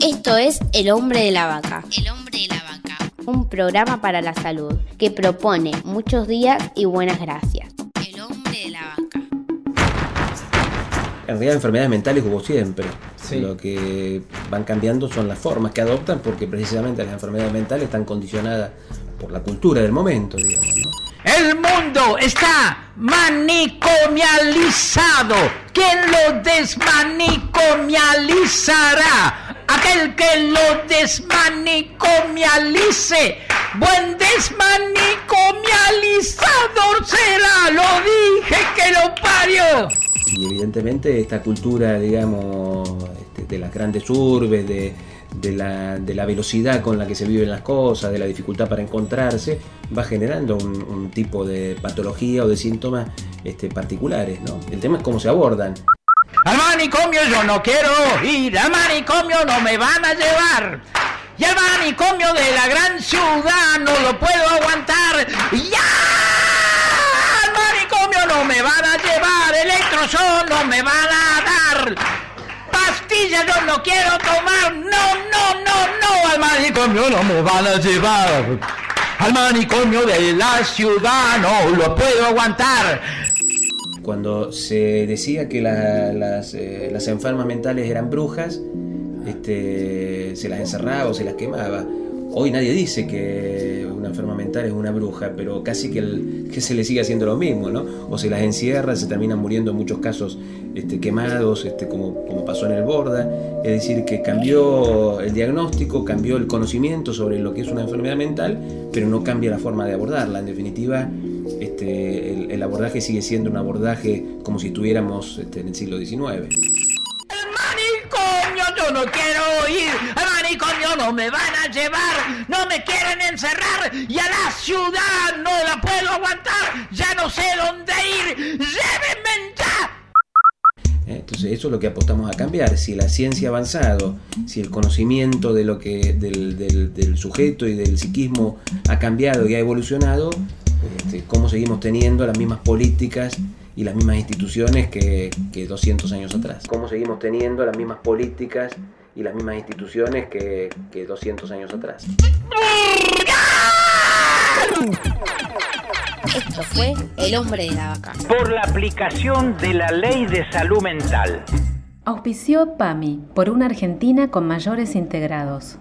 Esto es El hombre de la vaca. El hombre de la vaca. Un programa para la salud que propone muchos días y buenas gracias. El hombre de la vaca. En realidad enfermedades mentales como siempre. Lo que van cambiando son las formas que adoptan porque precisamente las enfermedades mentales están condicionadas por la cultura del momento, digamos. ¿no? El mundo está manicomializado. ¿Quién lo desmanicomializará? Aquel que lo desmanicomialice. Buen desmanicomializador será. Lo dije que lo parió. Y evidentemente esta cultura, digamos, este, de las grandes urbes, de, de la, de la velocidad con la que se viven las cosas, de la dificultad para encontrarse, va generando un, tipo de patología o de síntomas este, particulares. ¿no? El tema es cómo se abordan. Al manicomio yo no quiero ir, al manicomio no me van a llevar. Y al manicomio de la gran ciudad no lo puedo aguantar. ¡Ya! Al manicomio no me van a llevar, electroshock no me van a dar. Yo no quiero tomar, no, no, no, no. Al manicomio no me van a llevar. Al manicomio de la ciudad no lo puedo aguantar. Cuando se decía que la- las, eh, las enfermas mentales eran brujas, este, se las encerraba o se las quemaba. Hoy nadie dice que una enferma mental es una bruja, pero casi que, el- se le sigue haciendo lo mismo, ¿no? O se las encierra, se terminan muriendo en muchos casos este, quemados, este, como, como pasó en el Borda. Es decir, que cambió el diagnóstico, cambió el conocimiento sobre lo que es una enfermedad mental, pero no cambia la forma de abordarla. En definitiva, este, el, el abordaje sigue siendo un abordaje como si estuviéramos este, en el siglo XIX. Manicomio yo no quiero me van a llevar, no me quieren encerrar y a la ciudad no la puedo aguantar, ya no sé dónde ir, llévenme ya. Entonces eso es lo que apostamos a cambiar. Si la ciencia ha avanzado, si el conocimiento de lo que, del, del- del sujeto y del psiquismo ha cambiado y ha evolucionado, este, ¿cómo seguimos teniendo las mismas políticas y las mismas instituciones que, que 200 años atrás? ¿Cómo seguimos teniendo las mismas políticas y las mismas instituciones que, que 200 años atrás? Esto fue El hombre de la vaca. por la aplicación de la Ley de Salud Mental. Auspició PAMI por una Argentina con mayores integrados.